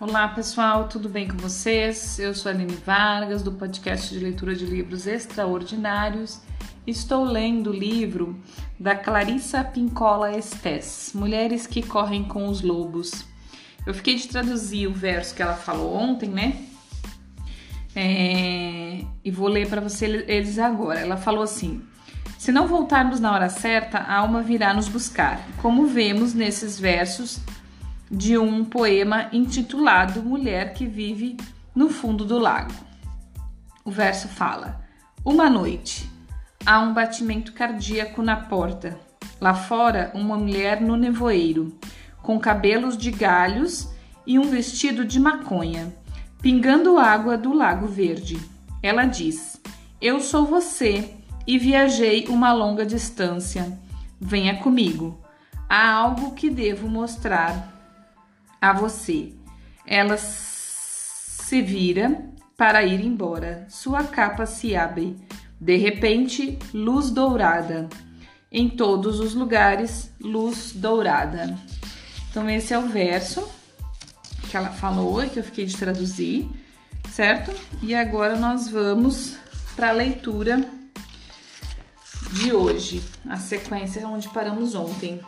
Olá pessoal, tudo bem com vocês? Eu sou a Aline Vargas, do podcast de leitura de livros extraordinários. Estou lendo o livro da Clarissa Pincola Estes, Mulheres que Correm com os Lobos. Eu fiquei de traduzir o verso que ela falou ontem, né? É... E vou ler para vocês agora. Ela falou assim: Se não voltarmos na hora certa, a alma virá nos buscar. Como vemos nesses versos de um poema intitulado Mulher que Vive no Fundo do Lago. O verso fala: Uma noite, há um batimento cardíaco na porta. Lá fora, uma mulher no nevoeiro, com cabelos de galhos e um vestido de maconha, pingando água do Lago Verde. Ela diz: Eu sou você e viajei uma longa distância. Venha comigo. Há algo que devo mostrar a você. Ela se vira para ir embora. Sua capa se abre. De repente, luz dourada. Em todos os lugares, luz dourada. Então, esse é o verso que ela falou e que eu fiquei de traduzir, certo? E agora nós vamos para a leitura de hoje, a sequência onde paramos ontem.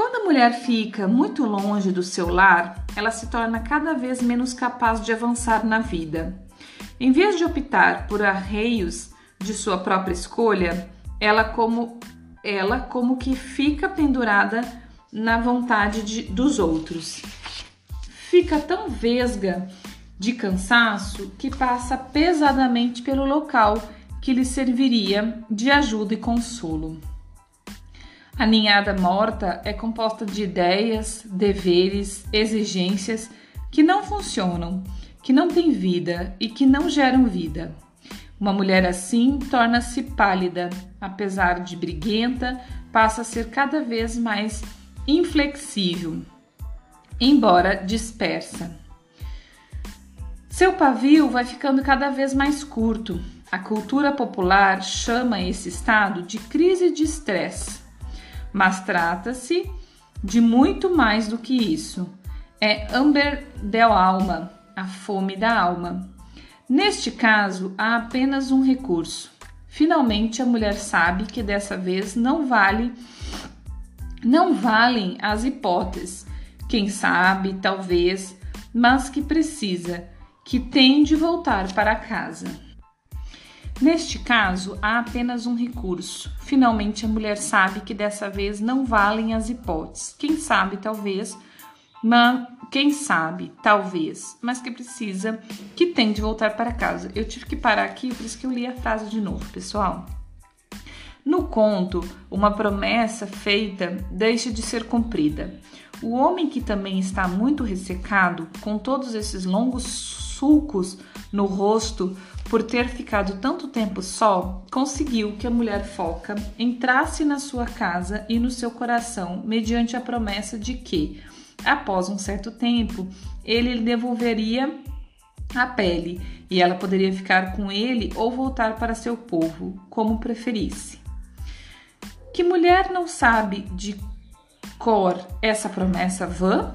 Quando a mulher fica muito longe do seu lar, ela se torna cada vez menos capaz de avançar na vida. Em vez de optar por arreios de sua própria escolha, ela como ela como que fica pendurada na vontade de, dos outros. Fica tão vesga de cansaço que passa pesadamente pelo local que lhe serviria de ajuda e consolo. A ninhada morta é composta de ideias, deveres, exigências que não funcionam, que não têm vida e que não geram vida. Uma mulher assim torna-se pálida, apesar de briguenta, passa a ser cada vez mais inflexível, embora dispersa. Seu pavio vai ficando cada vez mais curto. A cultura popular chama esse estado de crise de estresse mas trata-se de muito mais do que isso. É Amber del Alma, a fome da alma. Neste caso, há apenas um recurso. Finalmente, a mulher sabe que dessa vez não vale não valem as hipóteses. Quem sabe, talvez, mas que precisa, que tem de voltar para casa. Neste caso, há apenas um recurso. Finalmente, a mulher sabe que dessa vez não valem as hipóteses. Quem sabe, talvez, mas quem sabe, talvez, mas que precisa, que tem de voltar para casa. Eu tive que parar aqui, por isso que eu li a frase de novo, pessoal. No conto, uma promessa feita deixa de ser cumprida. O homem que também está muito ressecado, com todos esses longos sulcos no rosto, por ter ficado tanto tempo só, conseguiu que a mulher foca entrasse na sua casa e no seu coração, mediante a promessa de que, após um certo tempo, ele lhe devolveria a pele e ela poderia ficar com ele ou voltar para seu povo, como preferisse. Que mulher não sabe de cor essa promessa vã?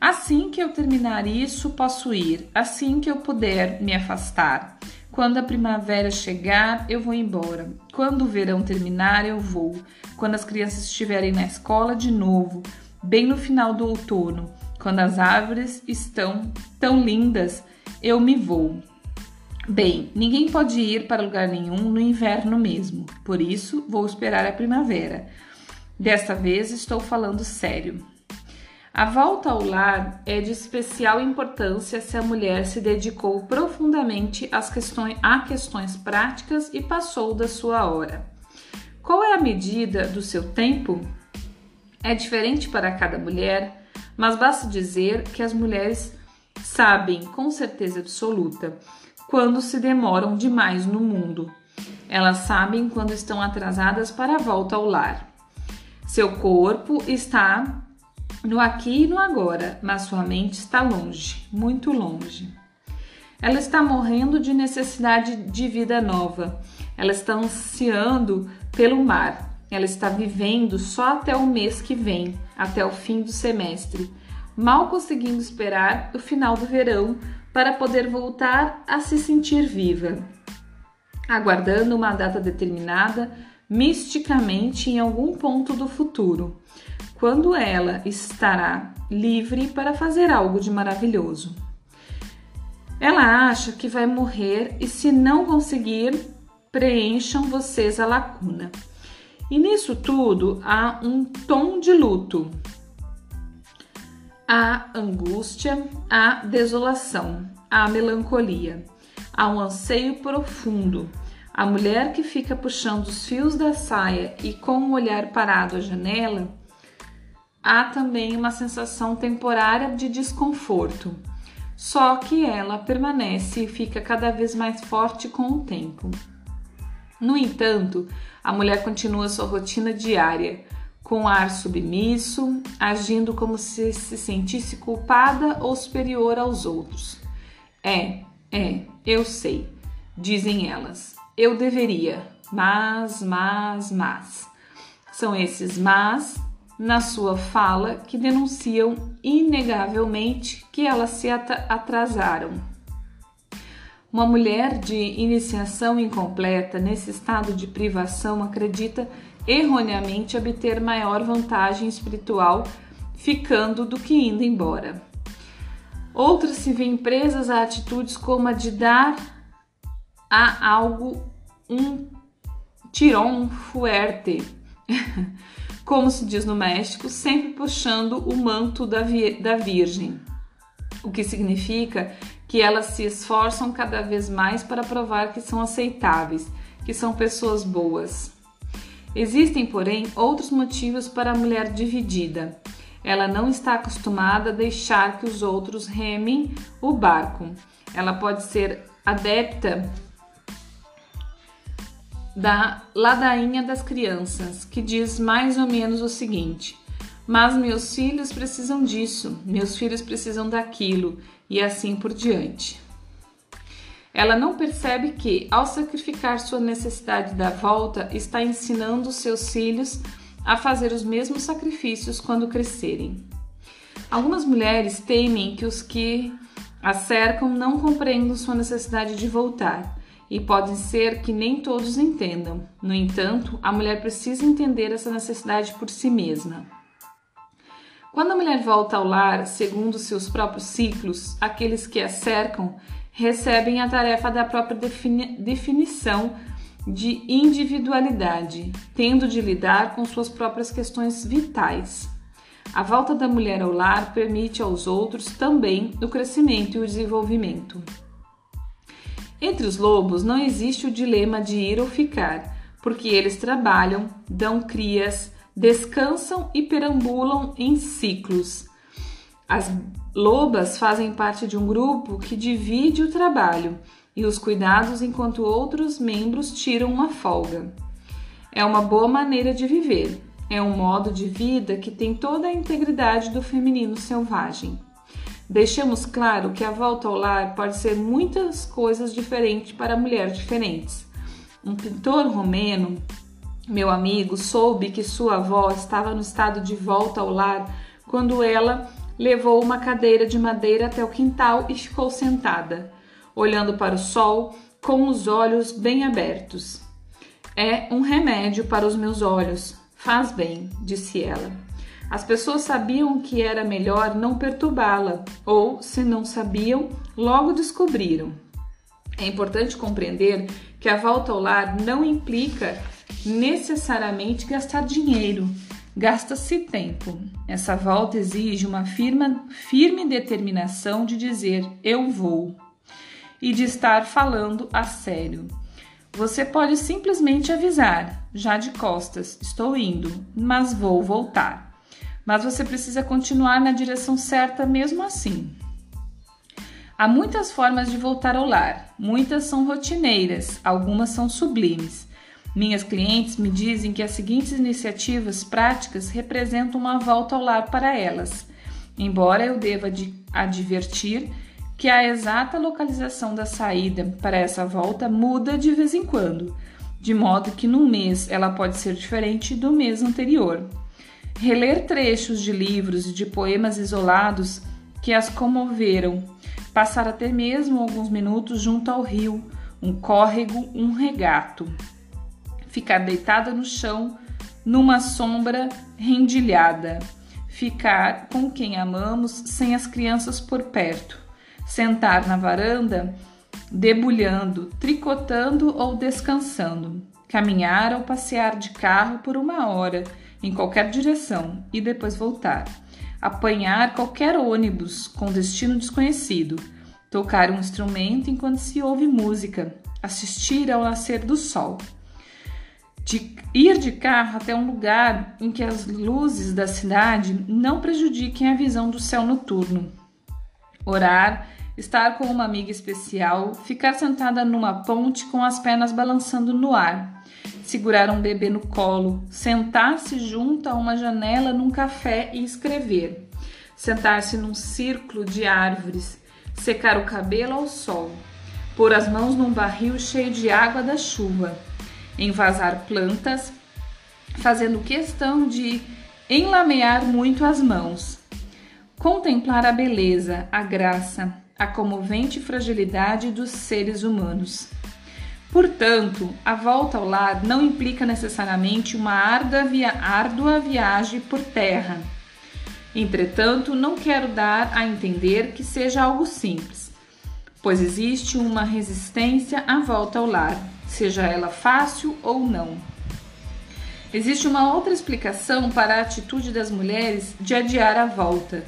Assim que eu terminar isso, posso ir. Assim que eu puder me afastar. Quando a primavera chegar, eu vou embora. Quando o verão terminar, eu vou. Quando as crianças estiverem na escola de novo, bem no final do outono, quando as árvores estão tão lindas, eu me vou. Bem, ninguém pode ir para lugar nenhum no inverno mesmo, por isso vou esperar a primavera. Desta vez estou falando sério. A volta ao lar é de especial importância se a mulher se dedicou profundamente às questões, a questões práticas e passou da sua hora. Qual é a medida do seu tempo? É diferente para cada mulher, mas basta dizer que as mulheres sabem com certeza absoluta quando se demoram demais no mundo. Elas sabem quando estão atrasadas para a volta ao lar. Seu corpo está no aqui e no agora, mas sua mente está longe, muito longe. Ela está morrendo de necessidade de vida nova. Ela está ansiando pelo mar. Ela está vivendo só até o mês que vem, até o fim do semestre. mal conseguindo esperar o final do verão para poder voltar a se sentir viva, aguardando uma data determinada misticamente em algum ponto do futuro, quando ela estará livre para fazer algo de maravilhoso. Ela acha que vai morrer e, se não conseguir, preencham vocês a lacuna. E nisso tudo há um tom de luto, há angústia, há desolação, há melancolia, há um anseio profundo. A mulher que fica puxando os fios da saia e com o um olhar parado à janela, há também uma sensação temporária de desconforto. Só que ela permanece e fica cada vez mais forte com o tempo. No entanto, a mulher continua sua rotina diária, com ar submisso, agindo como se se sentisse culpada ou superior aos outros. É, é, eu sei, dizem elas. Eu deveria, mas, mas, mas. São esses mas na sua fala que denunciam inegavelmente que elas se atrasaram. Uma mulher de iniciação incompleta nesse estado de privação acredita erroneamente obter maior vantagem espiritual ficando do que indo embora. Outras se veem presas a atitudes como a de dar a algo um tirão fuerte, como se diz no México, sempre puxando o manto da, da Virgem, o que significa que elas se esforçam cada vez mais para provar que são aceitáveis, que são pessoas boas. Existem, porém, outros motivos para a mulher dividida. Ela não está acostumada a deixar que os outros remem o barco. Ela pode ser adepta da ladainha das crianças, que diz mais ou menos o seguinte: Mas meus filhos precisam disso, meus filhos precisam daquilo, e assim por diante. Ela não percebe que, ao sacrificar sua necessidade da volta, está ensinando seus filhos a fazer os mesmos sacrifícios quando crescerem. Algumas mulheres temem que os que a cercam não compreendam sua necessidade de voltar, e pode ser que nem todos entendam. No entanto, a mulher precisa entender essa necessidade por si mesma. Quando a mulher volta ao lar, segundo seus próprios ciclos, aqueles que a cercam recebem a tarefa da própria defini definição de individualidade, tendo de lidar com suas próprias questões vitais. A volta da mulher ao lar permite aos outros também o crescimento e o desenvolvimento. Entre os lobos não existe o dilema de ir ou ficar, porque eles trabalham, dão crias, descansam e perambulam em ciclos. As lobas fazem parte de um grupo que divide o trabalho e os cuidados enquanto outros membros tiram uma folga. É uma boa maneira de viver. É um modo de vida que tem toda a integridade do feminino selvagem. Deixamos claro que a volta ao lar pode ser muitas coisas diferentes para mulheres diferentes. Um pintor romeno, meu amigo, soube que sua avó estava no estado de volta ao lar quando ela levou uma cadeira de madeira até o quintal e ficou sentada, olhando para o sol com os olhos bem abertos. É um remédio para os meus olhos. Faz bem, disse ela. As pessoas sabiam que era melhor não perturbá-la, ou, se não sabiam, logo descobriram. É importante compreender que a volta ao lar não implica necessariamente gastar dinheiro, gasta-se tempo. Essa volta exige uma firma, firme determinação de dizer eu vou e de estar falando a sério. Você pode simplesmente avisar, já de costas, estou indo, mas vou voltar. Mas você precisa continuar na direção certa mesmo assim. Há muitas formas de voltar ao lar, muitas são rotineiras, algumas são sublimes. Minhas clientes me dizem que as seguintes iniciativas práticas representam uma volta ao lar para elas, embora eu deva advertir que a exata localização da saída para essa volta muda de vez em quando, de modo que num mês ela pode ser diferente do mês anterior. Reler trechos de livros e de poemas isolados que as comoveram, passar até mesmo alguns minutos junto ao rio, um córrego, um regato, ficar deitada no chão, numa sombra rendilhada, ficar com quem amamos sem as crianças por perto, sentar na varanda, debulhando, tricotando ou descansando, caminhar ou passear de carro por uma hora em qualquer direção e depois voltar. Apanhar qualquer ônibus com destino desconhecido, tocar um instrumento enquanto se ouve música, assistir ao nascer do sol. De ir de carro até um lugar em que as luzes da cidade não prejudiquem a visão do céu noturno. Orar, estar com uma amiga especial, ficar sentada numa ponte com as pernas balançando no ar segurar um bebê no colo, sentar-se junto a uma janela num café e escrever, sentar-se num círculo de árvores, secar o cabelo ao sol, pôr as mãos num barril cheio de água da chuva, envasar plantas, fazendo questão de enlamear muito as mãos, contemplar a beleza, a graça, a comovente fragilidade dos seres humanos Portanto, a volta ao lar não implica necessariamente uma árdua, via árdua viagem por terra. Entretanto, não quero dar a entender que seja algo simples, pois existe uma resistência à volta ao lar, seja ela fácil ou não. Existe uma outra explicação para a atitude das mulheres de adiar a volta,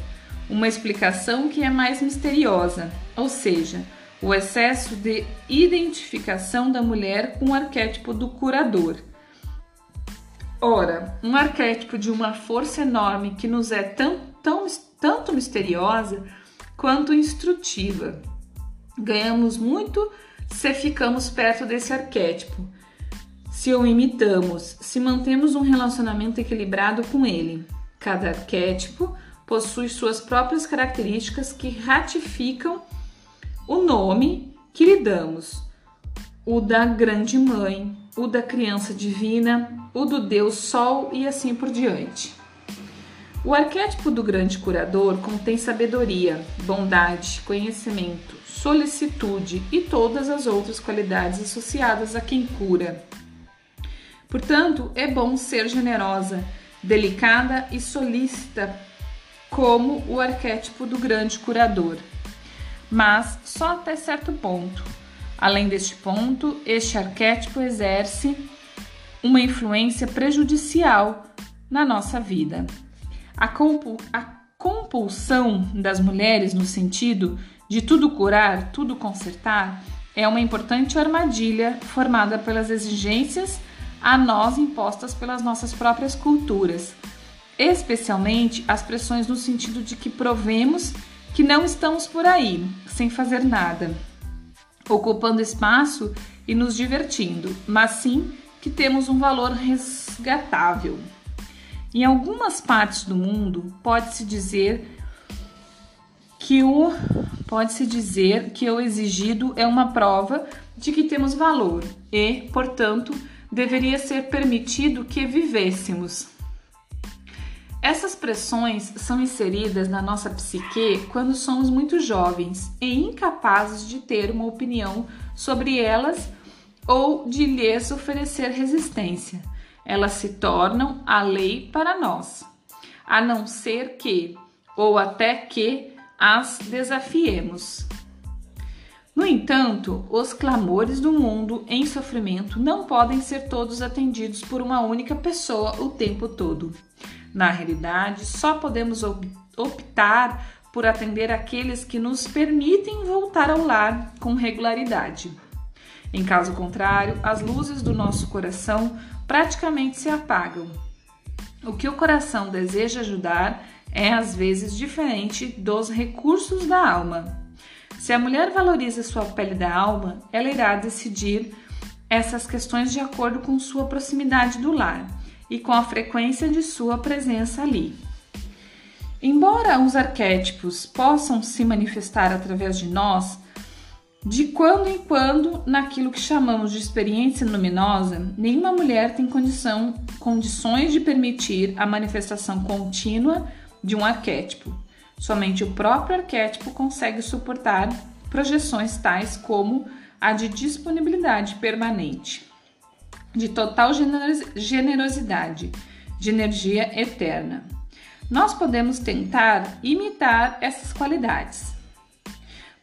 uma explicação que é mais misteriosa, ou seja, o excesso de identificação da mulher com o arquétipo do curador. Ora, um arquétipo de uma força enorme que nos é tão, tão, tanto misteriosa quanto instrutiva. Ganhamos muito se ficamos perto desse arquétipo, se o imitamos, se mantemos um relacionamento equilibrado com ele. Cada arquétipo possui suas próprias características que ratificam o nome que lhe damos, o da Grande Mãe, o da Criança Divina, o do Deus Sol e assim por diante. O arquétipo do grande curador contém sabedoria, bondade, conhecimento, solicitude e todas as outras qualidades associadas a quem cura. Portanto, é bom ser generosa, delicada e solícita, como o arquétipo do grande curador mas só até certo ponto. Além deste ponto, este arquétipo exerce uma influência prejudicial na nossa vida. A, compulsão das mulheres no sentido de tudo curar, tudo consertar, é uma importante armadilha formada pelas exigências a nós impostas pelas nossas próprias culturas, especialmente as pressões no sentido de que provemos que não estamos por aí, sem fazer nada, ocupando espaço e nos divertindo, mas sim que temos um valor resgatável. Em algumas partes do mundo, pode-se dizer que o pode-se dizer que o exigido é uma prova de que temos valor e, portanto, deveria ser permitido que vivêssemos. Essas pressões são inseridas na nossa psique quando somos muito jovens e incapazes de ter uma opinião sobre elas ou de lhes oferecer resistência. Elas se tornam a lei para nós, a não ser que, ou até que, as desafiemos. No entanto, os clamores do mundo em sofrimento não podem ser todos atendidos por uma única pessoa o tempo todo. Na realidade, só podemos optar por atender aqueles que nos permitem voltar ao lar com regularidade. Em caso contrário, as luzes do nosso coração praticamente se apagam. O que o coração deseja ajudar é às vezes diferente dos recursos da alma. Se a mulher valoriza sua pele da alma, ela irá decidir essas questões de acordo com sua proximidade do lar e com a frequência de sua presença ali. Embora os arquétipos possam se manifestar através de nós, De quando em quando, naquilo que chamamos de experiência luminosa, nenhuma mulher tem condição, condições de permitir a manifestação contínua de um arquétipo. Somente o próprio arquétipo consegue suportar projeções tais como a de disponibilidade permanente, de total generosidade, de energia eterna. Nós podemos tentar imitar essas qualidades,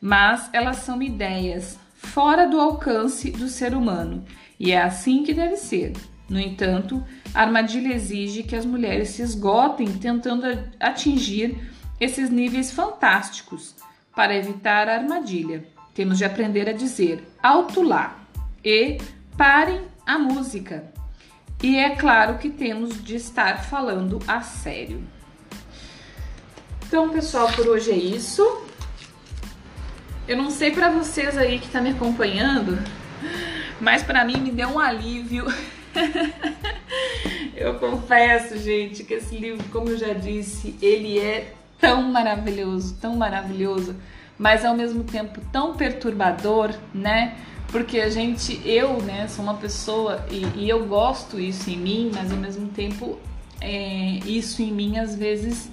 mas elas são ideias fora do alcance do ser humano e é assim que deve ser. No entanto, a armadilha exige que as mulheres se esgotem tentando atingir esses níveis fantásticos. Para evitar a armadilha, temos de aprender a dizer alto lá e parem a música. E é claro que temos de estar falando a sério. Então, pessoal, por hoje é isso. Eu não sei para vocês aí que tá me acompanhando, mas para mim me deu um alívio. eu confesso, gente, que esse livro, como eu já disse, ele é tão maravilhoso, tão maravilhoso, mas ao mesmo tempo tão perturbador, né? Porque a gente, eu, né, sou uma pessoa e, e eu gosto isso em mim, mas ao mesmo tempo é, isso em mim às vezes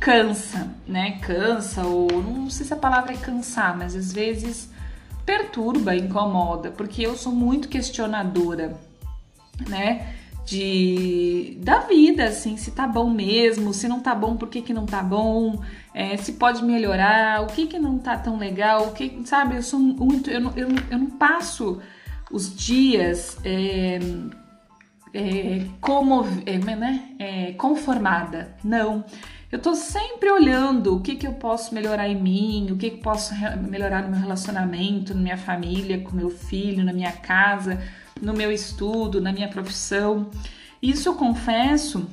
cansa, né? Cansa, ou não sei se a palavra é cansar, mas às vezes perturba, incomoda, porque eu sou muito questionadora, né? De da vida, assim, se tá bom mesmo, se não tá bom, por que, que não tá bom, é, se pode melhorar, o que que não tá tão legal, o que, sabe, eu sou muito, eu não, eu, eu não passo os dias é, é, como, é, né, é, conformada, não. Eu tô sempre olhando o que, que eu posso melhorar em mim, o que, que posso melhorar no meu relacionamento, na minha família, com meu filho, na minha casa, no meu estudo, na minha profissão. Isso eu confesso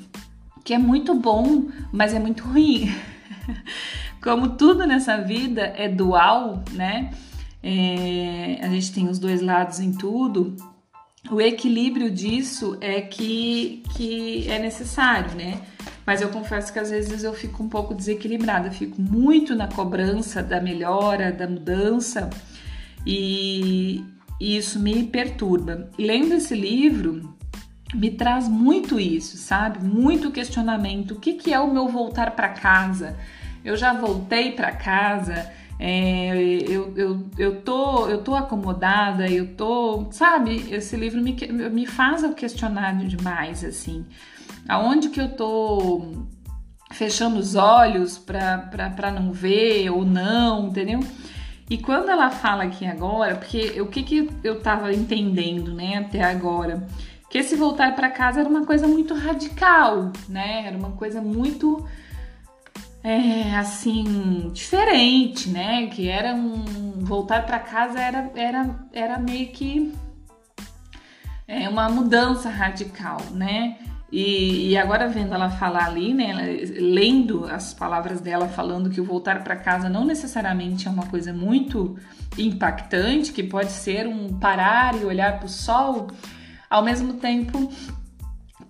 que é muito bom, mas é muito ruim. Como tudo nessa vida é dual, né? É, a gente tem os dois lados em tudo. O equilíbrio disso é que, que é necessário, né? Mas eu confesso que às vezes eu fico um pouco desequilibrada, fico muito na cobrança da melhora, da mudança, e, e isso me perturba. lendo esse livro, me traz muito isso, sabe? Muito questionamento. O que, que é o meu voltar para casa? Eu já voltei para casa, é, eu, eu, eu, tô, eu tô acomodada, eu tô. Sabe? Esse livro me, me faz questionar demais, assim aonde que eu tô fechando os olhos para não ver ou não, entendeu? E quando ela fala aqui agora, porque o que, que eu tava entendendo, né, até agora, que esse voltar para casa era uma coisa muito radical, né? Era uma coisa muito é, assim diferente, né? Que era um voltar para casa era, era, era meio que é, uma mudança radical, né? E, e, agora vendo ela falar ali, né, lendo as palavras dela falando que o voltar para casa não necessariamente é uma coisa muito impactante, que pode ser um parar e olhar para o sol, ao mesmo tempo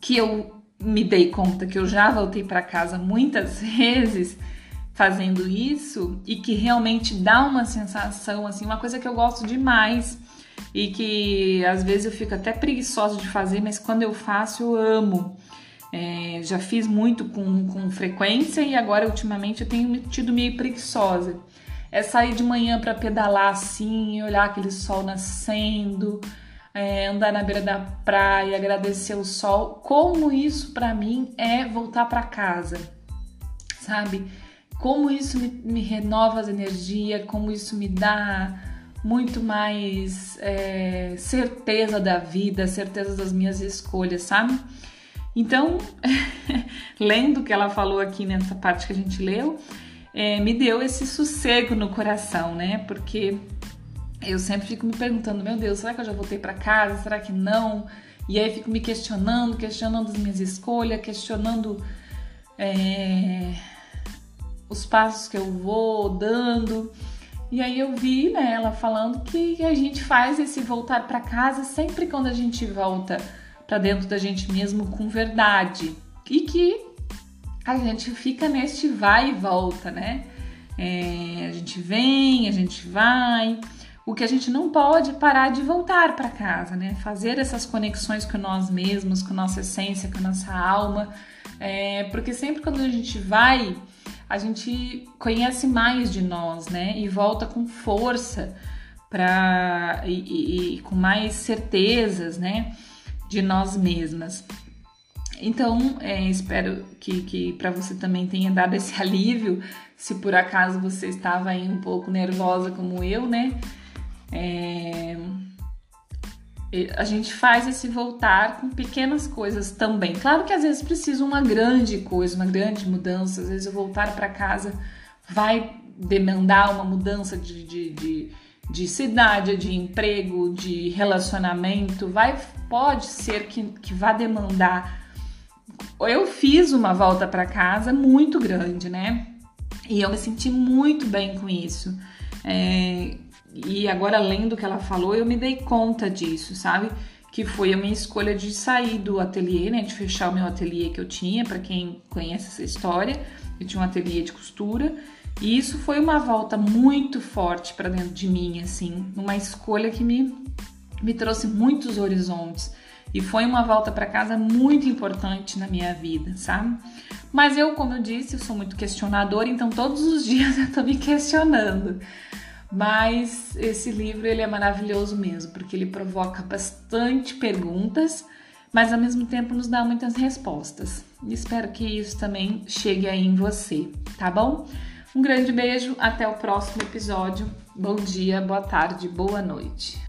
que eu me dei conta que eu já voltei para casa muitas vezes fazendo isso e que realmente dá uma sensação assim, uma coisa que eu gosto demais e que às vezes eu fico até preguiçosa de fazer, mas quando eu faço eu amo. É, já fiz muito com, com frequência e agora ultimamente eu tenho tido meio preguiçosa. É sair de manhã para pedalar assim, olhar aquele sol nascendo, é, andar na beira da praia, agradecer o sol. Como isso para mim é voltar para casa, sabe? Como isso me, me renova as energias, como isso me dá muito mais é, certeza da vida, certeza das minhas escolhas, sabe? Então, lendo o que ela falou aqui nessa parte que a gente leu, é, me deu esse sossego no coração, né? Porque eu sempre fico me perguntando, meu Deus, será que eu já voltei para casa? Será que não? E aí fico me questionando, questionando as minhas escolhas, questionando é, os passos que eu vou dando. E aí eu vi né, ela falando que a gente faz esse voltar para casa sempre quando a gente volta para dentro da gente mesmo com verdade e que a gente fica neste vai e volta, né? É, a gente vem, a gente vai. O que a gente não pode parar de voltar para casa, né? Fazer essas conexões com nós mesmos, com nossa essência, com nossa alma, é, porque sempre quando a gente vai, a gente conhece mais de nós, né? E volta com força para e, e, e com mais certezas, né? De nós mesmas. Então, é, espero que, que para você também tenha dado esse alívio, se por acaso você estava aí um pouco nervosa como eu, né? É, a gente faz esse voltar com pequenas coisas também. Claro que às vezes precisa uma grande coisa, uma grande mudança. Às vezes o voltar para casa vai demandar uma mudança de, de, de, de, cidade, de emprego, de relacionamento. Vai, pode ser que, que vá demandar. Eu fiz uma volta para casa muito grande, né? E eu me senti muito bem com isso. É, e agora, lendo o que ela falou, eu me dei conta disso, sabe? Que foi a minha escolha de sair do ateliê, né? De fechar o meu ateliê que eu tinha, para quem conhece essa história. Eu tinha um ateliê de costura. E isso foi uma volta muito forte para dentro de mim, assim, uma escolha que me, me trouxe muitos horizontes. E foi uma volta para casa muito importante na minha vida, sabe? Mas eu, como eu disse, eu sou muito questionadora, então todos os dias eu tô me questionando. Mas esse livro ele é maravilhoso mesmo, porque ele provoca bastante perguntas, mas ao mesmo tempo nos dá muitas respostas. Espero que isso também chegue aí em você, tá bom? Um grande beijo, até o próximo episódio. Bom dia, boa tarde, boa noite.